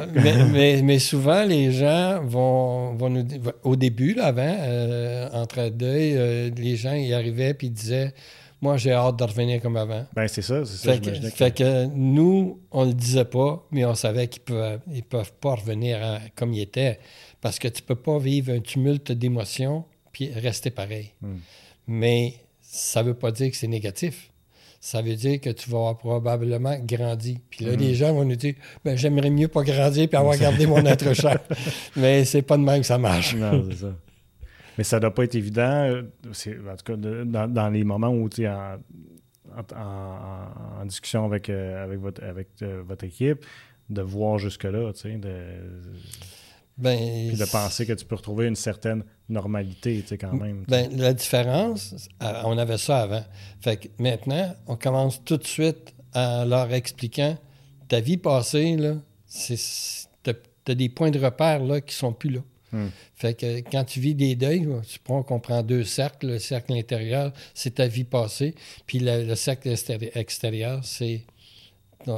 mais, mais, souvent, les gens vont, vont nous dire, au début, là, avant, euh, entre deuil, euh, les gens y arrivaient et disaient Moi, j'ai hâte de revenir comme avant.
Ben, c'est ça, c'est ça.
Fait, que, fait que nous, on ne le disait pas, mais on savait qu'ils ne peuvent, ils peuvent pas revenir comme ils étaient. Parce que tu ne peux pas vivre un tumulte d'émotions puis rester pareil. Hmm. Mais ça ne veut pas dire que c'est négatif ça veut dire que tu vas avoir probablement grandi. Puis là, mm. les gens vont nous dire ben, j'aimerais mieux pas grandir puis avoir gardé mon être <laughs> cher. Mais c'est pas de même que ça marche.
Non, c'est ça. Mais ça doit pas être évident, en tout cas, dans, les moments où tu es en, en, discussion avec, euh, avec, votre, avec euh, votre équipe, de voir jusque-là, tu sais, de ben, Puis de penser que tu peux retrouver une certaine normalité, tu sais, quand même.
Ben, la différence, on avait ça avant. Fait que maintenant, on commence tout de suite en leur expliquant ta vie passée, là, tu as, des points de repère là, qui sont plus là. Hmm. Fait que quand tu vis des deuils, tu prends, qu'on prend deux cercles. Le cercle intérieur, c'est ta vie passée. Puis le cercle extérieur, c'est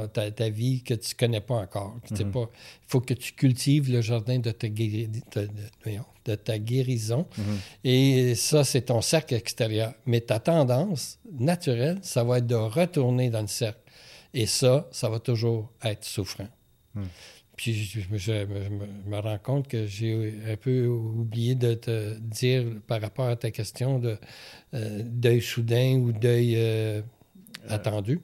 ta, vie que tu ne connais pas encore. Il mhm. faut que tu cultives le jardin de ta, de, ta guérison. Mhm. Et ça, c'est ton cercle extérieur. Mais ta tendance naturelle, ça va être de retourner dans le cercle. Et ça, ça va toujours être souffrant. Mhm. Puis je, me, rends compte que j'ai un peu oublié de te dire par rapport à ta question de euh, deuil soudain ou deuil euh, euh, attendu.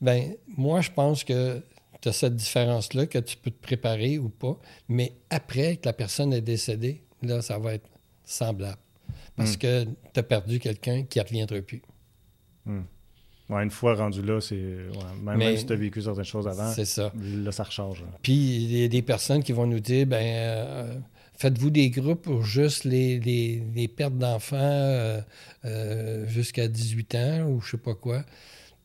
Ben, moi, je pense que tu as cette différence-là, que tu peux te préparer ou pas, mais après que la personne est décédée, là, ça va être semblable. Parce hmm. que tu as perdu quelqu'un qui ne reviendra plus.
Hmm. une fois rendu là, c'est. même, si tu as vécu certaines choses avant,
c'est ça.
là, ça rechange.
Puis il y a des personnes qui vont nous dire ben, euh, faites-vous des groupes pour juste les, les, pertes d'enfants euh, jusqu'à 18 ans ou je sais pas quoi?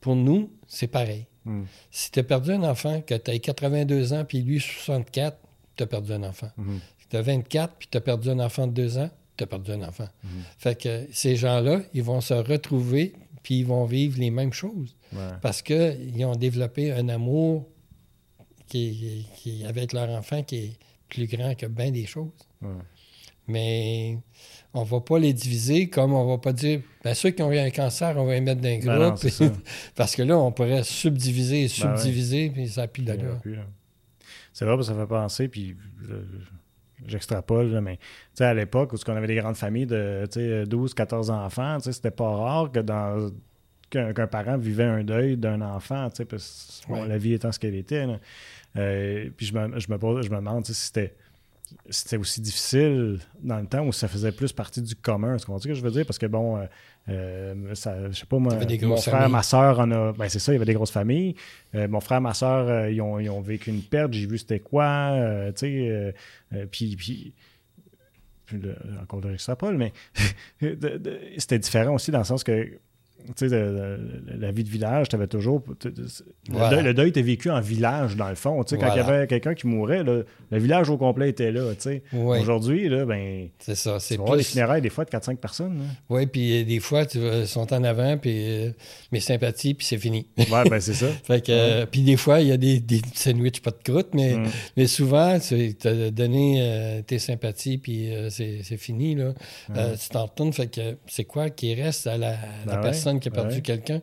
Pour nous, c'est pareil. Hmm. Si tu as perdu un enfant, que tu as 82 ans, puis lui 64, tu as perdu un enfant. Hmm. Si tu as 24, puis tu as perdu un enfant de 2 ans, tu as perdu un enfant. Hmm. Fait que ces gens-là, ils vont se retrouver, puis ils vont vivre les mêmes choses. Parce qu'ils ont développé un amour qui, avec leur enfant qui est plus grand que bien des choses. Mais on va pas les diviser comme on va pas dire ben, ceux qui ont eu un cancer, on va les mettre dans un
Ben non,
groupe. <laughs> parce que là, on pourrait subdiviser et
Ben ouais.
subdiviser, puis ça pile là.
C'est vrai, parce que ça fait penser, puis euh, j'extrapole, là, mais à l'époque où on avait des grandes familles de tu sais, 12, 14 enfants, c'était pas rare que dans qu'un parent vivait un deuil d'un enfant, parce que bon, la vie étant ce qu'elle était. là. Euh, puis je me, je me pose- je me demande tu si c'était c'était aussi difficile dans le temps où ça faisait plus partie du commun. Est-ce qu'on dit ce que je veux dire? Parce que bon, euh, euh, ça, je sais pas, moi, mon frère,
familles.
ma soeur en a. Ben, c'est ça, il y avait des grosses familles. Euh, mon frère, ma soeur, euh, ils, ont, ils ont vécu une perte, j'ai vu c'était quoi. tu sais, puis. puis puis le- encore de Paul, mais <laughs> c'était différent aussi dans le sens que tu sais, la vie de village, tu avais toujours. Le, deuil, le deuil était vécu en village, dans le fond. Tu sais, Quand il y avait quelqu'un qui mourait, là, le village au complet était là. tu sais.
Oui,
Aujourd'hui, là, ben,
c'est ça. C'est
voir des
plus.
funérailles des fois de 4-5 personnes. là.
Oui, puis euh, des fois, tu vas- sont en avant, puis euh, mes sympathies, puis c'est fini.
Ouais, ben c'est ça. <laughs>
Fait que, euh, puis des fois, il y a des, des sandwichs pas de croûte, mais,
Mm.
mais souvent, tu as donné euh, tes sympathies, puis euh, c'est fini. Là. Euh, tu t'en retournes, fait que c'est quoi qui reste à la, la
Ben ouais,
personne? Qui a
ben
perdu
ouais.
quelqu'un?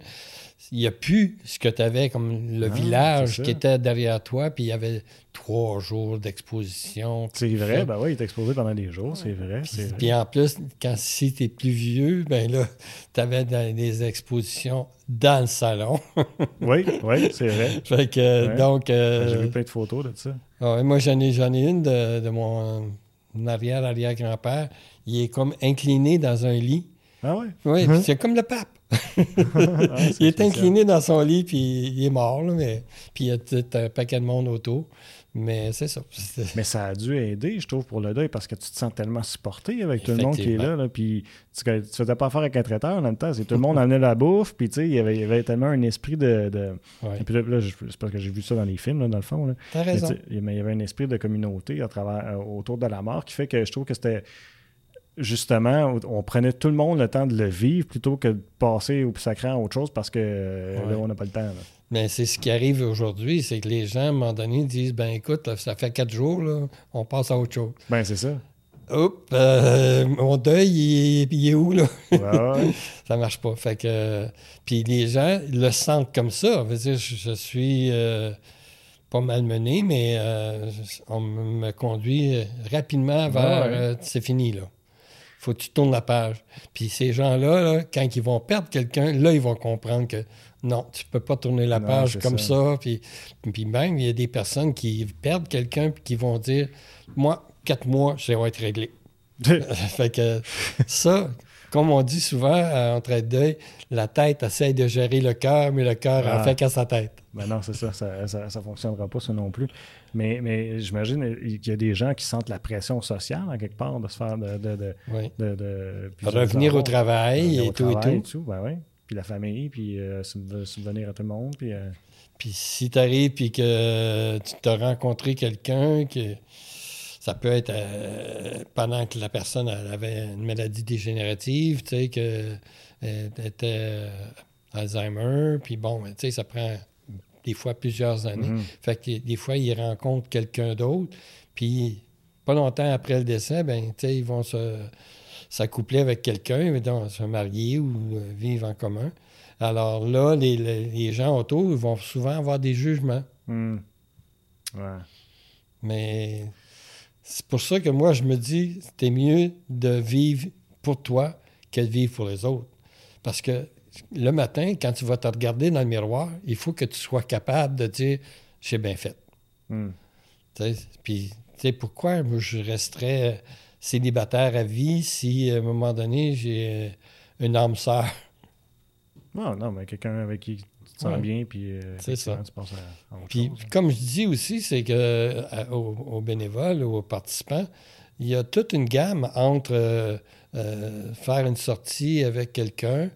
Il n'y a plus ce que tu avais comme le
Non,
village qui était derrière toi, puis il y avait trois jours d'exposition.
C'est vrai, ben oui, il est exposé pendant des jours, c'est vrai.
Puis, puis en plus, quand si tu es plus vieux, ben là, tu avais des expositions dans le salon. <laughs>
Oui, oui, c'est vrai.
fait que,
Ouais.
donc... euh,
J'ai vu plein de photos de ça.
Ah ouais, moi, j'en ai, ai une de, de mon arrière-arrière-grand-père. Il est comme incliné dans un lit.
Ah ouais?
Oui,
Mhm.
c'est comme le pape.
Ah,
il est incliné dans son lit, puis il est mort, là, mais... puis il y a tout un paquet de monde autour. Mais c'est ça. <laughs>
Mais ça a dû aider, je trouve, pour le deuil, parce que tu te sens tellement supporté avec tout le monde qui est là. Là, puis tu, tu faisais pas affaire avec un traiteur en même temps. C'est tout le monde amenait la bouffe, puis tu sais, il y avait, il y avait tellement un esprit de. de-
Ouais.
Et puis là, c'est parce que j'ai vu ça dans les films, là, dans le fond.
T'as
Mais
raison.
il y avait- il y avait un esprit de communauté à travers, euh, autour de la mort qui fait que je trouve que c'était justement, on prenait tout le monde le temps de le vivre plutôt que de passer au sacré à autre chose parce que euh,
Ouais.
là, on n'a pas le temps. là.
Mais c'est ce qui arrive aujourd'hui, c'est que les gens, à un moment donné, disent, ben écoute, là, ça fait quatre jours, là, on passe à autre chose.
Ben, c'est ça.
Oups, euh, mon deuil, il est, il est où, là?
Ouais, <laughs>
ça marche pas. Fait que, puis les gens le sentent comme ça. Je veux dire, je, je suis euh, pas malmené, mais euh, on me conduit rapidement vers
Ouais,
c'est fini, là. Faut que tu tournes la page. Puis ces gens-là, là, quand ils vont perdre quelqu'un, là, ils vont comprendre que non, tu peux pas tourner la
Non,
page comme
ça.
ça. Puis, puis même, il y a des personnes qui perdent quelqu'un puis qui vont dire Moi, quatre mois, ça va être réglé. <laughs> fait que ça, comme on dit souvent euh, en trait de deuil, la tête essaie de gérer le cœur, mais le cœur en
Ah.
fait qu'à sa tête.
Ben non, c'est ça, ça, ça fonctionnera pas, ça non plus. Mais, mais j'imagine qu'il y a des gens qui sentent la pression sociale, en quelque part, de se faire de... de, de,
Oui.
de- de- puis
Revenir au travail et
au
tout
travail
et tout.
Ben oui. Puis la famille, puis euh, subve- subvenir à tout le monde, puis... euh,
Puis si tu arrives et que tu t'as rencontré quelqu'un que ça peut être euh, pendant que la personne elle avait une maladie dégénérative, tu sais, que elle était euh, Alzheimer, puis bon, tu sais, ça prend des fois plusieurs années.
mhm.
Fait que des fois, ils rencontrent quelqu'un d'autre, puis pas longtemps après le décès, ben, tu sais, ils vont se s'accoupler avec quelqu'un, se marier ou euh, vivre en commun. Alors là, les, les- gens autour ils vont souvent avoir des jugements.
Hmm. Ouais.
Mais c'est pour ça que moi, je me dis, c'était mieux de vivre pour toi que de vivre pour les autres. Parce que le matin, quand tu vas te regarder dans le miroir, il faut que tu sois capable de dire, j'ai bien fait.
Hmm.
Puis, tu sais, pourquoi moi, je resterais euh, célibataire à vie si, à un moment donné, j'ai euh, une âme sœur?
Non, non, mais quelqu'un avec qui tu te sens
Ouais.
bien, puis euh,
C'est ça.
tu penses à,
Puis,
chose.
comme je dis aussi, c'est que à- aux, aux bénévoles ou aux participants, il y a toute une gamme entre euh, euh, faire une sortie avec quelqu'un,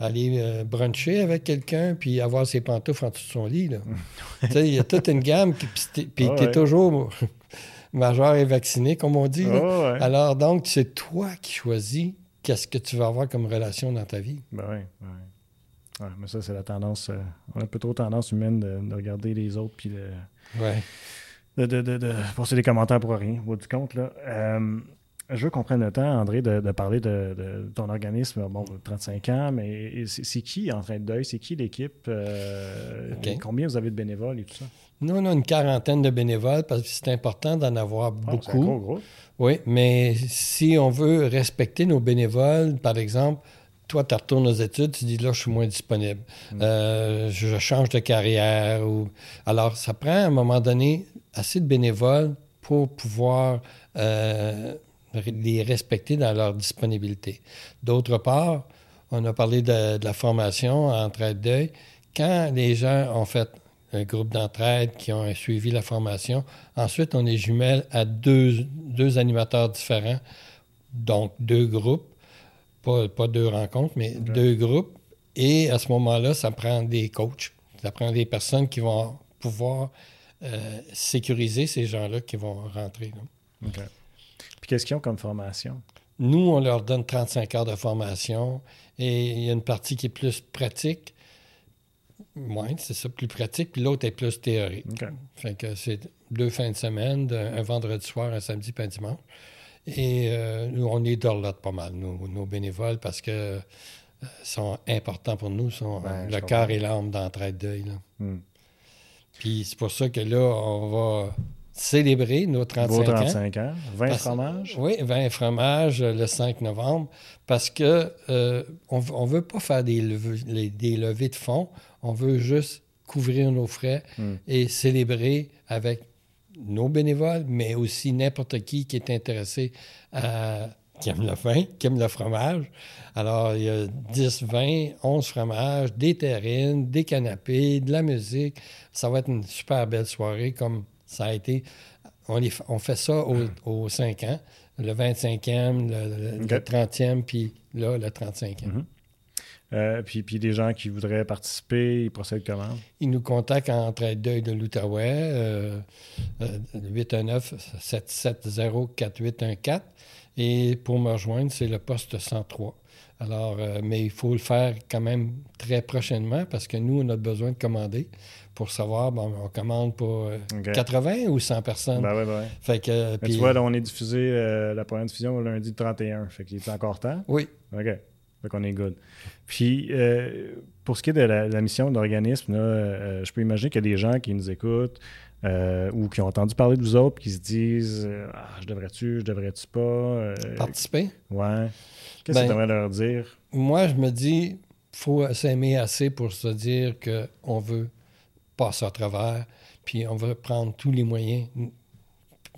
aller euh, bruncher avec quelqu'un, puis avoir ses pantoufles en dessous de son lit. là. <laughs> Tu sais, il y a toute une gamme, qui- puis
Ah
tu es
ouais.
toujours <laughs> majeur et vacciné, comme on dit.
Ah ouais.
Alors, donc, c'est toi qui choisis qu'est-ce que tu vas avoir comme relation dans ta vie.
Ben oui, ouais. Ouais, mais ça, c'est la tendance. euh, on a un peu trop tendance humaine de, de regarder les autres, puis de, de, de, de, passer des commentaires pour rien, au bout du compte. Là. Euh, je veux qu'on prenne le temps, André, de, de parler de, de, ton organisme. Bon, 35 ans, mais c'est qui en train de deuil? C'est qui l'équipe? Euh. Combien vous avez de bénévoles et tout ça?
Nous, on a une quarantaine de bénévoles parce que c'est important d'en avoir
Ah,
beaucoup.
gros groupe.
Oui, mais si on veut respecter nos bénévoles, par exemple, toi, tu retournes aux études, tu dis là, je suis moins disponible. Euh, je change de carrière. Ou... Alors, ça prend à un moment donné assez de bénévoles pour pouvoir euh, les respecter dans leur disponibilité. D'autre part, on a parlé de, de la formation en entraide d'œil. Quand les gens ont fait un groupe d'entraide qui ont suivi la formation, ensuite, on les jumelle à deux, deux animateurs différents, donc deux groupes, pas, pas deux rencontres, mais deux groupes. Et à ce moment-là, ça prend des coachs, ça prend des personnes qui vont pouvoir euh, sécuriser ces gens-là qui vont rentrer. là.
Puis qu'est-ce qu'ils ont comme formation?
Nous, on leur donne 35 heures de formation et il y a une partie qui est plus pratique. Oui, c'est ça, plus pratique, puis l'autre est plus théorique. Fait que c'est deux fins de semaine, un vendredi soir, un samedi, puis un dimanche. Et euh, nous, on est dorlote pas mal, nos, nos bénévoles, parce que euh, sont importants pour nous, sont
je
le cœur et l'âme d'entraide d'œil.
Hmm.
Puis c'est pour ça que là, on va célébrer nos 35
Vos
ans.
35 ans. 20
Parce-
fromages?
Oui, 20 fromages euh, le 5 novembre, parce que euh, on ne veut pas faire des levées, les- des levées de fonds, on veut juste couvrir nos frais
Hmm.
et célébrer avec nos bénévoles, mais aussi n'importe qui qui est intéressé à qui aime le vin, qui aime le fromage. Alors, il y a 10, 20, 11 fromages, des terrines, des canapés, de la musique. Ça va être une super belle soirée comme ça a été. On, les fait ça aux, aux 5 ans, le 25e, le, le-
OK.
le 30e, puis là, le 35e.
Mhm. Euh, puis, puis des gens qui voudraient participer, ils procèdent comment?
Ils nous contactent en Traite d'œil de l'Outaouais, euh, euh, 819-770-4814. Et pour me rejoindre, c'est le poste 103. Alors, euh, mais il faut le faire quand même très prochainement parce que nous, on a besoin de commander pour savoir, bon, on commande pour euh,
OK.
80 ou 100 personnes.
Ben ouais, ben ouais.
Fait que,
Mais
puis-
tu vois, là, on est diffusé, euh, la première diffusion lundi 31. Fait qu'il est encore temps.
oui,
OK. Fait qu'on est good. Puis, euh, pour ce qui est de la, la mission de l'organisme, là, euh, je peux imaginer qu'il y a des gens qui nous écoutent euh, ou qui ont entendu parler de vous autres qui se disent euh, Ah, je devrais-tu, je devrais-tu pas euh,
participer.
Ouais. Qu'est-ce que
Ben-
tu aimerais leur dire?
Moi, je me dis, faut s'aimer assez pour se dire qu'on veut passer à travers, puis on veut prendre tous les moyens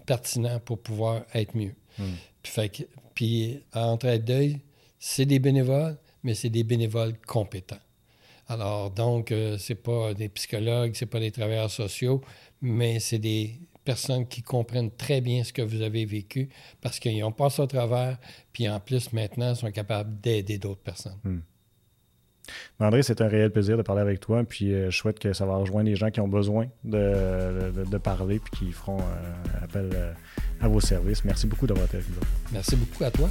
pertinents pour pouvoir être mieux.
Hmm.
Puis, fait que- puis à c'est des bénévoles, mais c'est des bénévoles compétents. Alors, donc, euh, c'est pas des psychologues, c'est pas des travailleurs sociaux, mais c'est des personnes qui comprennent très bien ce que vous avez vécu parce qu'ils ont passé au travers, puis en plus, maintenant, sont capables d'aider d'autres personnes.
André, c'est un réel plaisir de parler avec toi. Puis, euh, je souhaite que ça va rejoindre les gens qui ont besoin de, de- de parler puis qui feront euh, appel euh, à vos services. Merci beaucoup d'avoir été avec nous.
Merci beaucoup à toi.